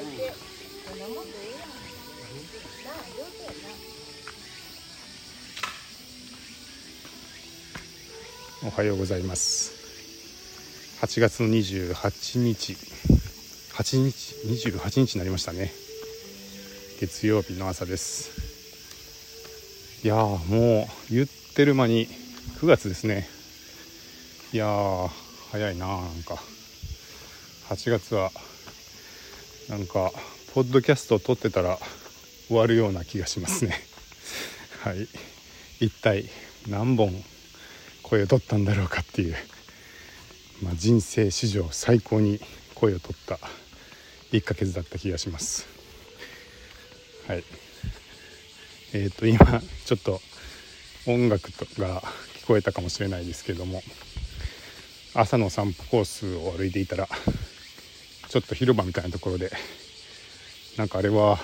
いて、こん。なもんでいいやん。なあ上手やな。おはようございます。8月の28日。8日？28日になりましたね。月曜日の朝です。いやーもう言ってる間に9月ですね。いやー早いなーなんか。8月はなんかポッドキャストを撮ってたら終わるような気がしますね。はい。一体何本声を取ったんだろうかっていう、まあ、人生史上最高に声を取った1ヶ月だった気がします。はい。えっ、と今ちょっと音楽とが聞こえたかもしれないですけども朝の散歩コースを歩いていたらちょっと広場みたいなところでなんかあれは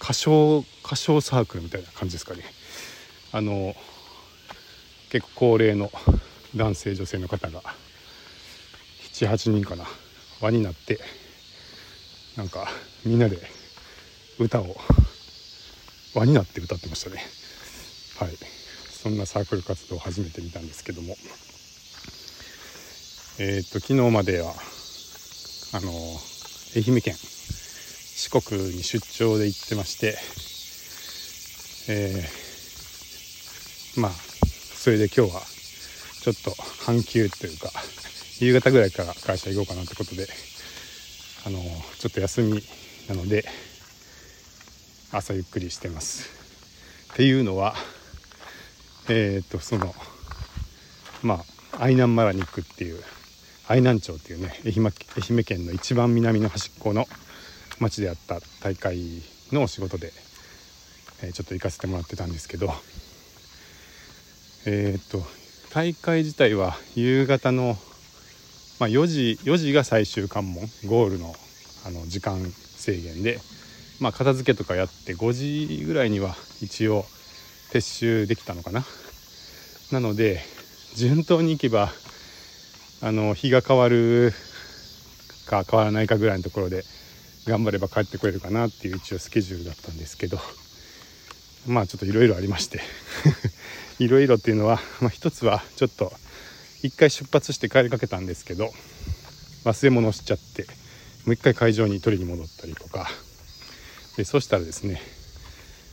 歌唱歌唱サークルみたいな感じですかね。あの結構高齢の男性女性の方が78人かな輪になってなんかみんなで歌を輪になって歌ってましたね。はい。そんなサークル活動を初めて見たんですけども。えーっと昨日まではあの愛媛県四国に出張で行ってましてえーまあそれで今日はちょっと半休というか夕方ぐらいから会社行こうかなってことであのちょっと休みなので朝ゆっくりしてます。っていうのはえっ、とそのまあ愛南マラに行くっていう愛南町っていうね愛媛愛媛県の一番南の端っこの町であった大会のお仕事で、えーちょっと行かせてもらってたんですけどえーっと大会自体は夕方の、まあ、4時4時が最終関門ゴールのあの時間制限で、まあ、片付けとかやって5時ぐらいには一応撤収できたのかな。なので順当に行けばあの日が変わるか変わらないかぐらいのところで頑張れば帰ってこれるかなっていう一応スケジュールだったんですけどまあちょっといろいろありましていろいろっていうのは、まあ、一つはちょっと一回出発して帰りかけたんですけど忘れ物をしちゃってもう一回会場に取りに戻ったりとかでそしたらですね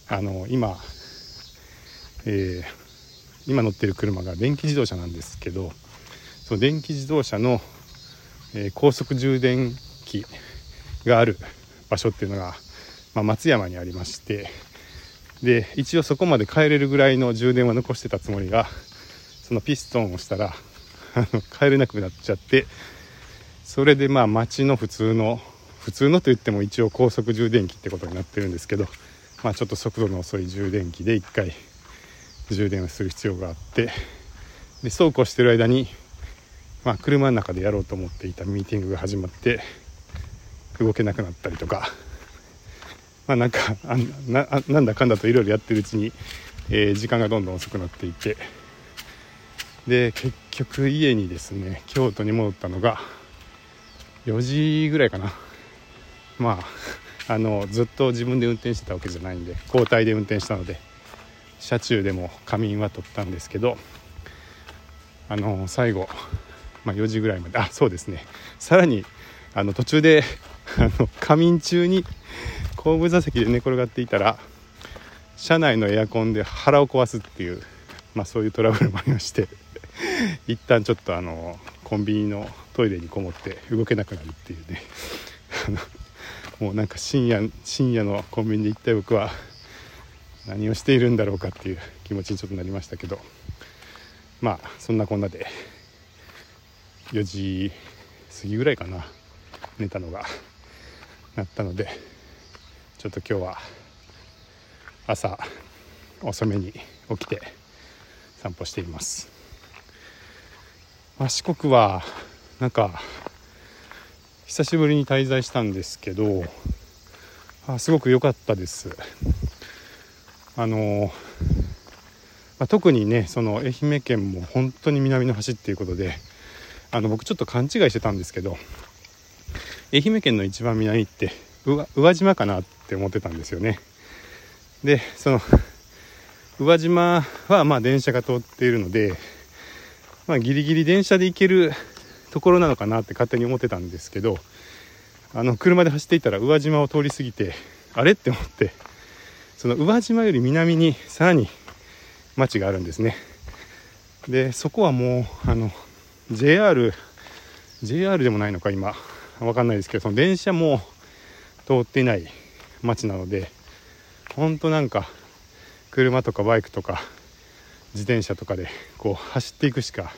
あの今、えー今乗ってる車が電気自動車なんですけどその電気自動車の、えー高速充電器がある場所っていうのが、まあ、松山にありましてで一応そこまで帰れるぐらいの充電は残してたつもりがそのピストンをしたら 帰れなくなっちゃってそれでまあ街の普通の普通のといっても一応高速充電器ってことになってるんですけど、まあ、ちょっと速度の遅い充電器で1回充電をする必要があってでそうこうしてる間に、まあ、車の中でやろうと思っていたミーティングが始まって動けなくなったりとか。まあなんかあななんだかんだといろいろやってるうちに、えー時間がどんどん遅くなっていて。で結局家にですね京都に戻ったのが4時ぐらいかな。まああのずっと自分で運転してたわけじゃないんで交代で運転したので車中でも仮眠は取ったんですけどあの最後、まあ、4時ぐらいまで。あそうですね。さらにあの途中で あの仮眠中に後部座席で寝転がっていたら車内のエアコンで腹を壊すっていう、まあ、そういうトラブルもありまして 一旦ちょっとあのコンビニのトイレにこもって動けなくなるっていうね。もうなんか深夜深夜のコンビニで一体僕は何をしているんだろうかっていう気持ちにちょっとなりましたけど。まあそんなこんなで4時過ぎぐらいかな寝たのがなったのでちょっと今日は朝遅めに起きて散歩しています、まあ、四国はなんか久しぶりに滞在したんですけどあすごく良かったです。あのまあ、特にねその愛媛県も本当に南の端っていうことであの僕ちょっと勘違いしてたんですけど愛媛県の一番南って宇和島かなって思ってたんですよね。でその宇和島はまあ電車が通っているので、まあ、ギリギリ電車で行けるところなのかなって勝手に思ってたんですけどあの車で走っていたら宇和島を通り過ぎてあれって思ってその宇和島より南にさらに町があるんですね。でそこはもうあの JR JR でもないのか今。わかんないですけどその電車も通っていない町なのでほんとなんか車とかバイクとか自転車とかでこう走っていくしか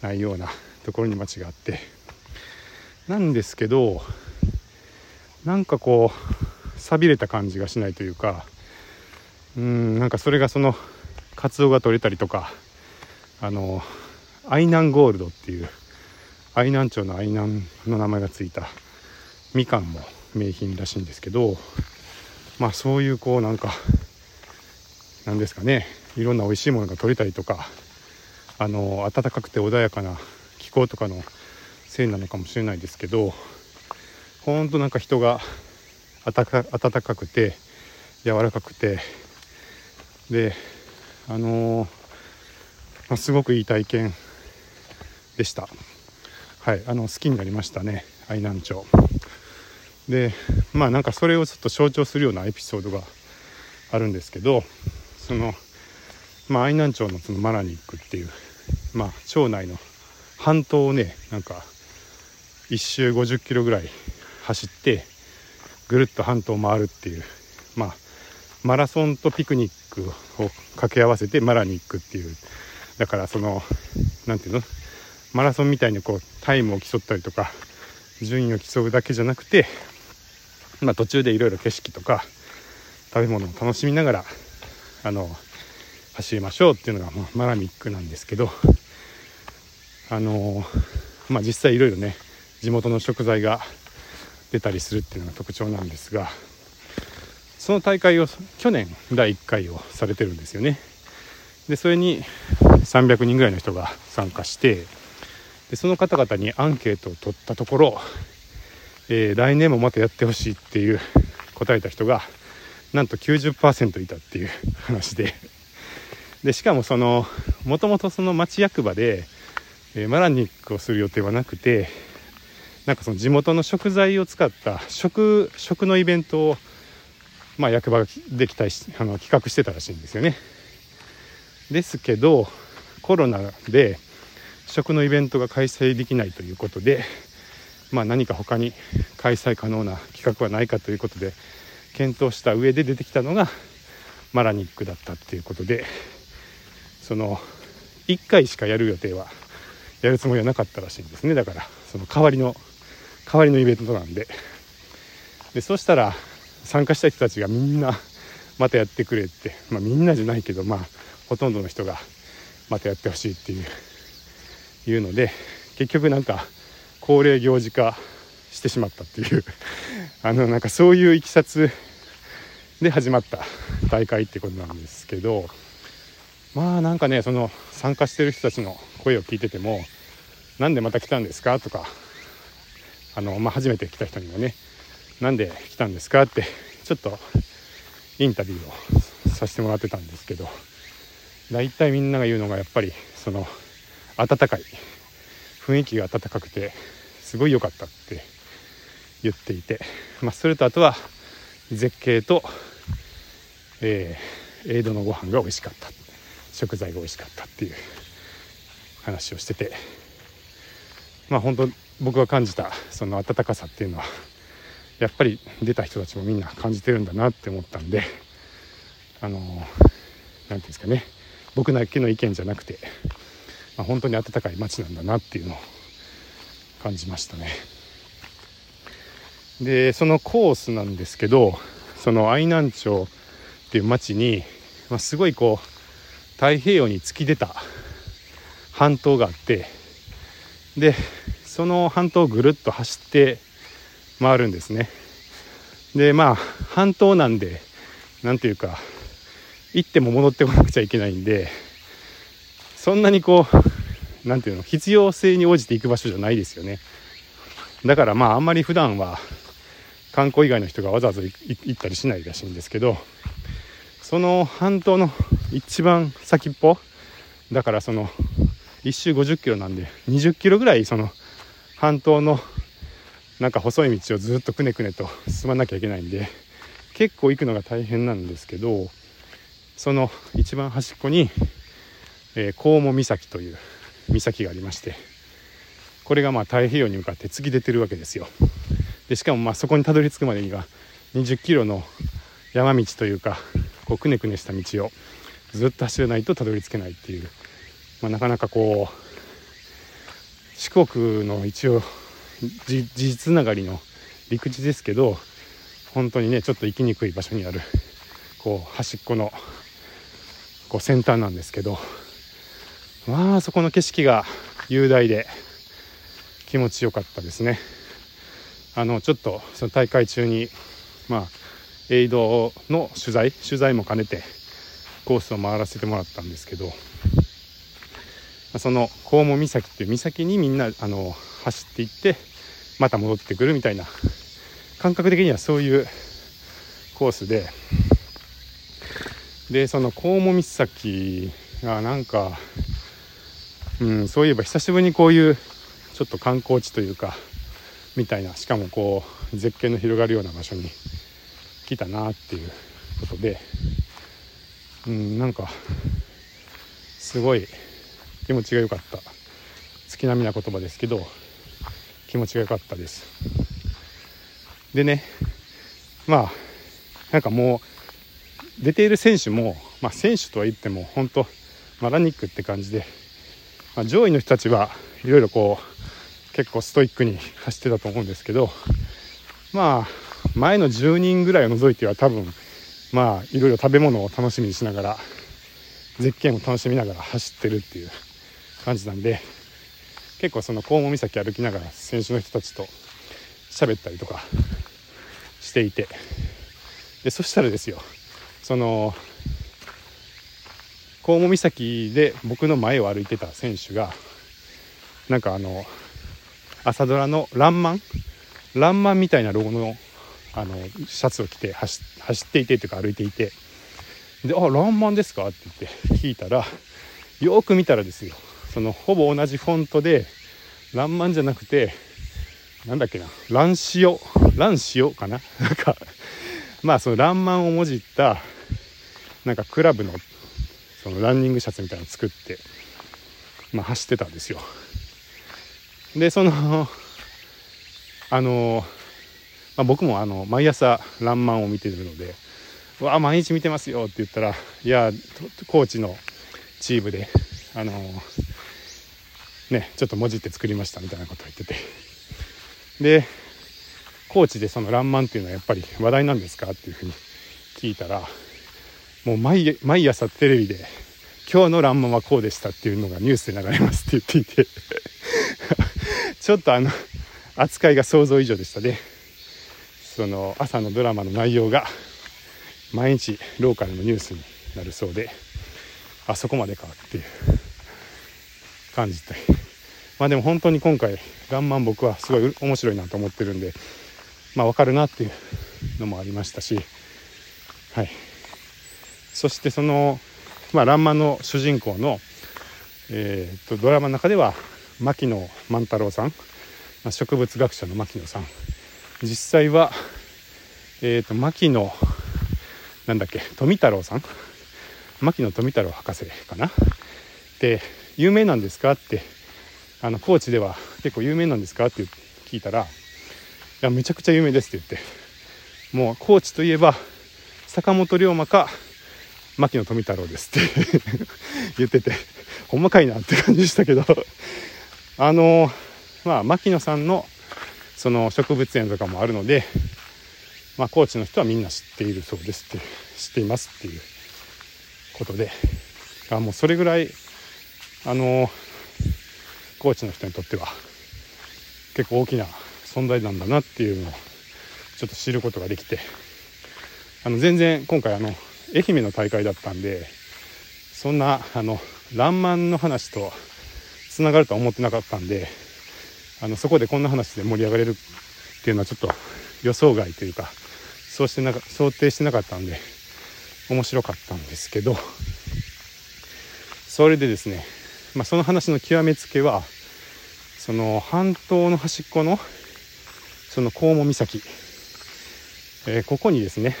ないようなところに町があって。なんですけどなんかこう寂れた感じがしないというかうんなんかそれがそのカツオが取れたりとかあの愛南ゴールドっていう愛南町の愛南の名前がついたみかんも名品らしいんですけどまあそういうこうなんかなんですかねいろんな美味しいものが取れたりとかあの暖かくて穏やかな気候とかのせいなのかもしれないですけどほんとなんか人が暖かくて柔らかくてであのー、まあ、すごくいい体験でした。はいあの好きになりましたね愛南町。でまあなんかそれをちょっと象徴するようなエピソードがあるんですけどそのまあ愛南町のそのマラニックっていうまあ町内の半島をねなんか1周50キロぐらい走ってぐるっと半島を回るっていうまあマラソンとピクニックを掛け合わせてマラニックっていうだからその何ていうの？マラソンみたいにこうタイムを競ったりとか順位を競うだけじゃなくて、まあ、途中でいろいろ景色とか食べ物を楽しみながらあの走りましょうっていうのが、まあ、マラミックなんですけどあのまあ実際いろいろね地元の食材が出たりするっていうのが特徴なんですがその大会を去年第1回をされてるんですよね。でそれに300人ぐらいの人が参加してでその方々にアンケートを取ったところ、えー、来年もまたやってほしいっていう答えた人がなんと90%いたっていう話ででしかもそのもともとその町役場で、えー、マラニックをする予定はなくてなんかその地元の食材を使った食食のイベントをまあ、役場ができたりあの企画してたらしいんですよね。ですけどコロナで食のイベントが開催できないということで、まあ、何か他に開催可能な企画はないかということで検討した上で出てきたのがマラニックだったっていうことでその1回しかやる予定はやるつもりはなかったらしいんですね。だからその代わりの代わりのイベントなんで。でそしたら参加した人たちがみんなまたやってくれって、まあ、みんなじゃないけどまあほとんどの人がまたやってほしいっていういうので結局なんか恒例行事化してしまったっていう あのなんかそういういきさつで始まった大会ってことなんですけどまあなんかねその参加してる人たちの声を聞いてても「なんでまた来たんですか?」とかあの、まあ、初めて来た人にもねなんで来たんですかってちょっとインタビューをさせてもらってたんですけど大体みんなが言うのがやっぱりその暖かい。雰囲気が暖かくてすごい良かったって言っていて、まあ、それとあとは絶景と、えー、エイドのご飯が美味しかった。食材が美味しかったっていう話をしてて。まあ本当僕が感じたその暖かさっていうのはやっぱり出た人たちもみんな感じてるんだなって思ったんであの何て言うんですかね。僕だけの意見じゃなくて、まあ、本当に温かい街なんだなっていうのを感じましたね。でそのコースなんですけどその愛南町っていう町に、まあ、すごいこう太平洋に突き出た半島があってでその半島をぐるっと走って回るんですね。でまあ半島なんで何ていうか行っても戻ってこなくちゃいけないんでそんなにこう何ていうの必要性に応じて行く場所じゃないですよね。だからまああんまり普段は観光以外の人がわざわざ行ったりしないらしいんですけどその半島の一番先っぽだからその1周50キロなんで20キロぐらいその半島のなんか細い道をずっとくねくねと進まなきゃいけないんで結構行くのが大変なんですけどその一番端っこに、えー、コ岬という岬がありましてこれがまあ太平洋に向かって突き出てるわけですよ。でしかもまあそこにたどり着くまでには20キロの山道というかこうくねくねした道をずっと走らないとたどり着けないっていう、まあ、なかなかこう四国の一応事実つながりの陸地ですけど本当にねちょっと行きにくい場所にあるこう端っこのこう先端なんですけどまあそこの景色が雄大で気持ちよかったですね。あのちょっとその大会中にまあエイドの取材取材も兼ねてコースを回らせてもらったんですけどその黄門岬っていう岬にみんなあの走っていってまた戻ってくるみたいな感覚的にはそういうコースででその黄門岬がなんか、うん、そういえば久しぶりにこういうちょっと観光地というかみたいなしかもこう絶景の広がるような場所に来たなっていうことでうんなんかすごい気持ちが良かった。月並みな言葉ですけど気持ちが良かったです。でねまあなんかもう出ている選手も、まあ、選手とは言っても本当マラニックって感じで、まあ、上位の人たちはいろいろこう結構ストイックに走ってたと思うんですけどまあ前の10人ぐらいを除いては多分まあいろいろ食べ物を楽しみにしながら絶景も楽しみながら走ってるっていう感じなんで結構その黄門岬歩きながら選手の人たちと喋ったりとかしていてでそしたらですよその黄門岬で僕の前を歩いてた選手がなんかあの朝ドラの「らんまん」「らんまん」みたいなロゴのあのシャツを着て走っていてというか歩いていてで「あらんまんですか?」って言って聞いたらよく見たらですよ。そのほぼ同じフォントで「らんまん」じゃなくてなんだっけな「ランシオ」「ランシオ」かな？なんかまあその「らんまん」をもじったなんかクラブのそのランニングシャツみたいなの作って、まあ、走ってたんですよ。でその あの、まあ、僕もあの毎朝「らんまん」を見てるので「わあ毎日見てますよ」って言ったら「いやコーチのチームであのねちょっと文字って作りました」みたいなことを言ってて。で高知でその「らんまん」っていうのはやっぱり話題なんですかっていうふうに聞いたらもう毎毎朝テレビで「今日のらんまんはこうでした」っていうのがニュースで流れますって言っていて ちょっとあの扱いが想像以上でしたね。その朝のドラマの内容が毎日ローカルのニュースになるそうであそこまでかっていう感じで。まあでも本当に今回「らんまん」僕はすごい面白いなと思ってるんでまあ分かるなっていうのもありましたしはい。そしてその「まあ、らんま」の主人公の、えーと、ドラマの中では牧野万太郎さん、まあ、植物学者の牧野さん。実際は、えーと、牧野なんだっけ富太郎さん。牧野富太郎博士かな。で有名なんですかってあの高知では結構有名なんですか？って聞いたら「いやめちゃくちゃ有名です」って言って。もう高知といえば坂本龍馬か牧野富太郎ですって 言っててほんまかいなって感じでしたけどあのまあ牧野さんのその植物園とかもあるのでまあ高知の人はみんな知っているそうですって知っていますっていうことであもうそれぐらいあの高知の人にとっては結構大きな存在なんだなっていうのをちょっと知ることができてあの全然今回あの愛媛の大会だったんでそんなあの「らんまん」の話とつながるとは思ってなかったんであのそこでこんな話で盛り上がれるっていうのはちょっと予想外というかそうしてなか想定してなかったんで面白かったんですけどそれでですね、まあ、その話の極めつけはその半島の端っこのその黄門岬、えー、ここにですね、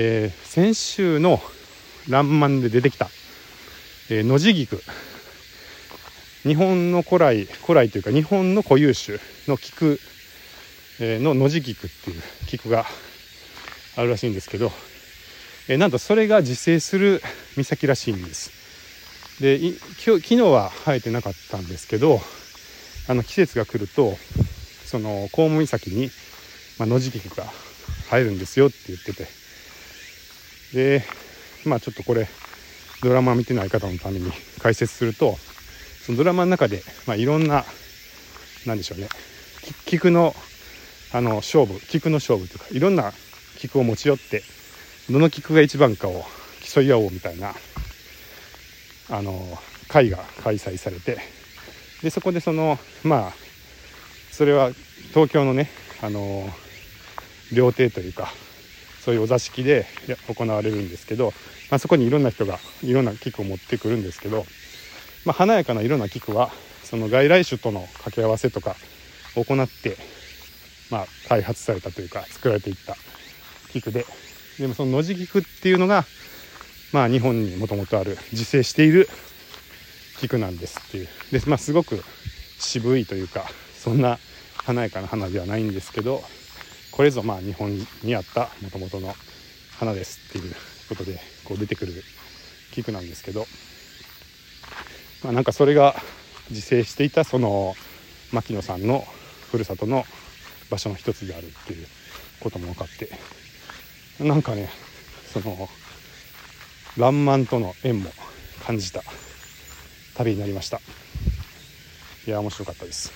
えー、先週の「らんまん」で出てきた、えー、野地菊。日本の古来古来というか日本の固有種の菊、えの野地菊っていう菊があるらしいんですけど、えなんとそれが自生する岬らしいんです。で今日昨日は生えてなかったんですけどあの季節が来るとそのコウモ岬に、まあ、野地菊が生えるんですよって言ってて。でまあちょっとこれドラマ見てない方のために解説するとそのドラマの中で、まあ、いろんな何でしょうね菊のあの勝負菊の勝負というかいろんな菊を持ち寄ってどの菊が一番かを競い合おうみたいなあの会が開催されてでそこでそのまあそれは東京のねあの料亭というかそういうお座敷で行われるんですけど、まあ、そこにいろんな人がいろんな菊を持ってくるんですけどまあ、華やかないろんな菊はその外来種との掛け合わせとかを行って、まあ、開発されたというか作られていった菊ででもその野地菊っていうのが、まあ、日本にもともとある自生している菊なんですっていう。で、まあ、すごく渋いというかそんな華やかな花ではないんですけどこれぞまあ日本にあったもともとの花ですっていうことでこう出てくる菊なんですけどまあ、なんかそれが自生していたその牧野さんのふるさとの場所の一つであるっていうことも分かってなんかねその「らんまん」との縁も感じた旅になりました。いや面白かったです。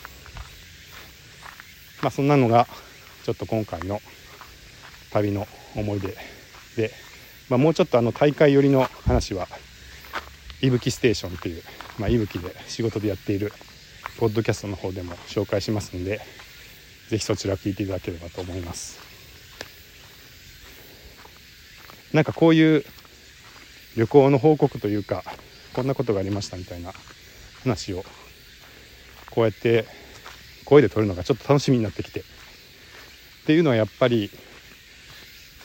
まあそんなのがちょっと今回の旅の思い出で、まあ、もうちょっとあの大会寄りの話はいぶきステーションっていうまあ、いぶきで仕事でやっているポッドキャストの方でも紹介しますんで是非そちら聞いていただければと思います。なんかこういう旅行の報告というかこんなことがありましたみたいな話をこうやって声で撮るのがちょっと楽しみになってきてっていうのはやっぱり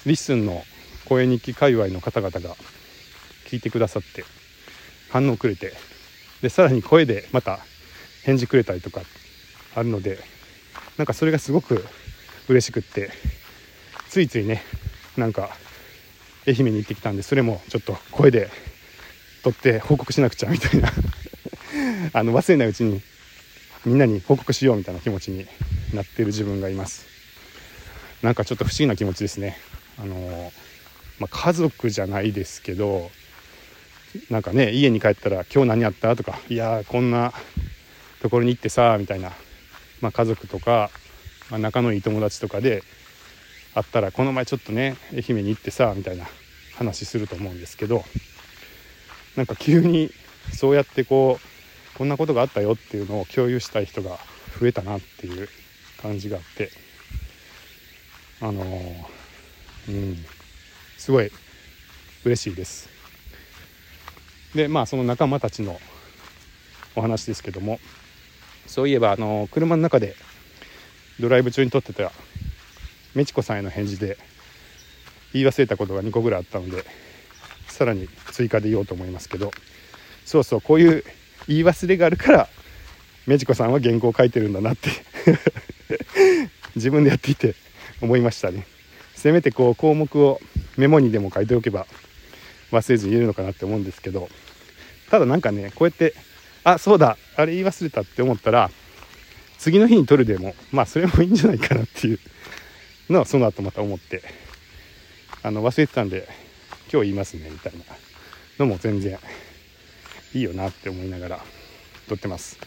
リッスンの声日記界隈の方々が聞いてくださって反応くれてでさらに声でまた返事くれたりとかあるのでなんかそれがすごく嬉しくってついついねなんか愛媛に行ってきたんでそれもちょっと声で撮って報告しなくちゃみたいな あの忘れないうちにみんなに報告しようみたいな気持ちになってる自分がいます。なんかちょっと不思議な気持ちですねあのまあ、家族じゃないですけどなんかね家に帰ったら「今日何やった?」とか「いやこんなところに行ってさ」みたいな、まあ、家族とか、まあ、仲のいい友達とかで会ったら「この前ちょっとね愛媛に行ってさ」みたいな話すると思うんですけどなんか急にそうやってこうこんなことがあったよっていうのを共有したい人が増えたなっていう感じがあってあのうんすごい嬉しいです。でまあその仲間たちのお話ですけどもそういえばあの車の中でドライブ中に撮ってたメチコさんへの返事で言い忘れたことが2個ぐらいあったのでさらに追加で言おうと思いますけどそうそうこういう言い忘れがあるからメチコさんは原稿を書いてるんだなって 自分でやっていて思いましたね。せめてこう項目をメモにでも書いておけば忘れずに言えるのかなって思うんですけどただなんかねこうやってあそうだあれ言い忘れたって思ったら次の日に撮るでもまあそれもいいんじゃないかなっていうのはその後また思ってあの忘れてたんで今日言いますねみたいなのも全然いいよなって思いながら撮ってます。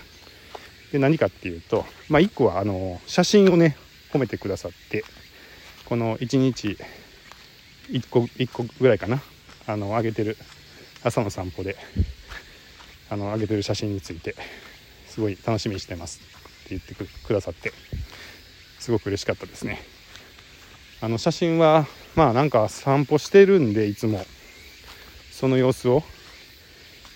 で何かっていうとまあ1個はあの写真をね褒めてくださってこの1日1個1個ぐらいかな。あの上げてる朝の散歩であの上げてる写真についてすごい楽しみにしてます。って言ってくださってすごく嬉しかったですね。あの写真はまあなんか散歩してるんでいつも。その様子を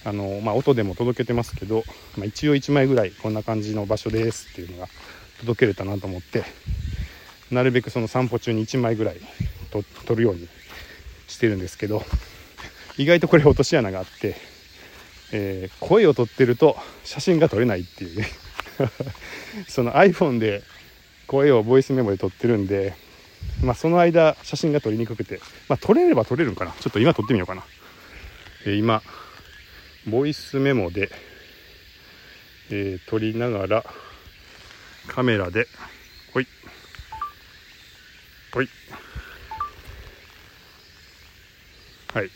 あの、まあ、音でも届けてますけど、まあ、一応1枚ぐらいこんな感じの場所ですっていうのが届けれたなと思ってなるべくその散歩中に1枚ぐらいと撮るようにしてるんですけど意外とこれ落とし穴があって、えー声を撮ってると写真が撮れないっていう。ね その iPhone で声をボイスメモで撮ってるんで、まあ、その間写真が撮りにくくて、まあ、撮れれば撮れるんかな。ちょっと今撮ってみようかな、えー今ボイスメモで、えー撮りながらカメラでほい。はい。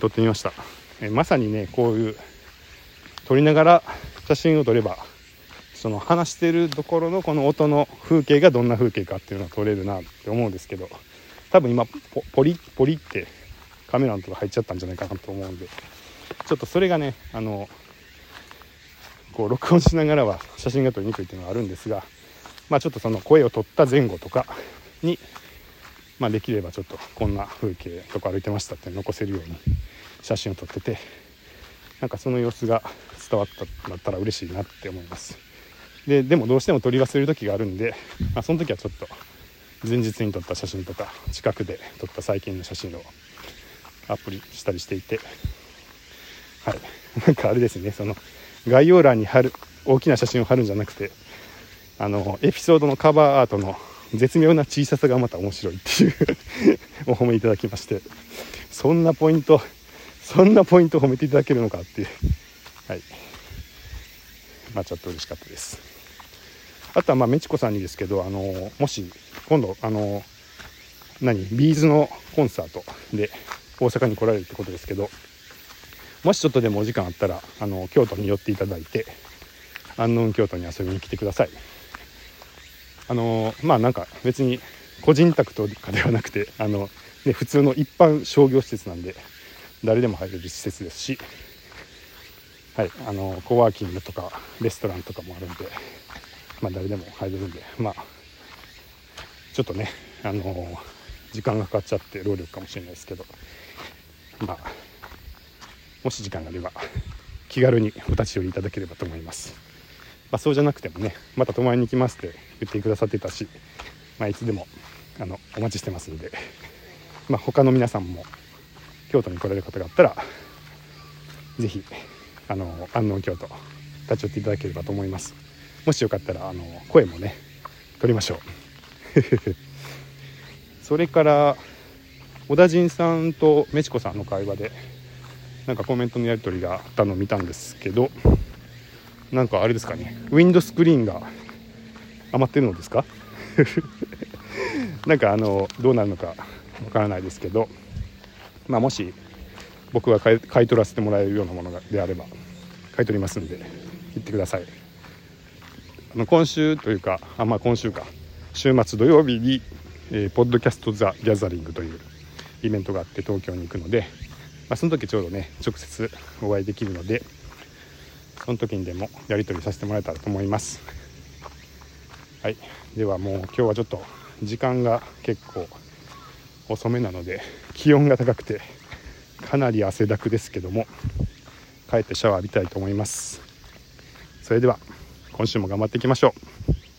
撮ってみました、えまさにねこういう撮りながら写真を撮ればその話してるところのこの音の風景がどんな風景かっていうのが撮れるなって思うんですけど多分今ポポリポリってカメラのとこ入っちゃったんじゃないかなと思うんでちょっとそれがねあのこう録音しながらは写真が撮りにくいっていうのがあるんですがまあちょっとその声を取った前後とかにまあできればちょっとこんな風景とか歩いてましたって残せるように写真を撮っててなんかその様子が伝わったんだったら嬉しいなって思います。ででもどうしても撮り忘れる時があるんで、まあ、その時はちょっと前日に撮った写真とか近くで撮った最近の写真をアップしたりしていてはい。なんかあれですねその概要欄に貼る大きな写真を貼るんじゃなくてあのエピソードのカバーアートの絶妙な小ささがまた面白いっていう。お褒めいただきまして。そんなポイントそんなポイントを褒めていただけるのかっていう。はい。まあちょっと嬉しかったです。あとはまあメチコさんにですけどあのもし今度あの何ビーズのコンサートで大阪に来られるってことですけどもしちょっとでもお時間あったらあの京都に寄っていただいて安納京都に遊びに来てください。あのまあなんか別に個人宅とかではなくてあの、ね、普通の一般商業施設なんで誰でも入れる施設ですしはいあのコワーキングとかレストランとかもあるんでまあ誰でも入れるんでまあちょっとねあの時間がかかっちゃって労力かもしれないですけどまあもし時間があれば気軽にお立ち寄りいただければと思います、まあ、そうじゃなくてもねまた泊まりに来ますって言ってくださってたし、まあ、いつでもあのお待ちしてますんで、まあ、他の皆さんも京都に来られる方があったら是非あの安納京都立ち寄っていただければと思います。もしよかったらあの声もね取りましょう。それから小田陣さんとメチコさんの会話でなんかコメントのやり取りがあったのを見たんですけどなんかあれですかね。ウィンドスクリーンが余ってるのですか？なんかあのどうなるのかわからないですけど。まあもし僕が買い取らせてもらえるようなものであれば買い取りますんで言ってください。あの今週というかあまあ今週か。週末土曜日に、えーポッドキャスト・ザ・ギャザリングというイベントがあって東京に行くので、まあ、その時ちょうどね直接お会いできるのでその時にでもやり取りさせてもらえたらと思います。はい。ではもう今日はちょっと時間が結構遅めなので気温が高くてかなり汗だくですけども帰ってシャワー浴びたいと思います。それでは今週も頑張っていきましょう。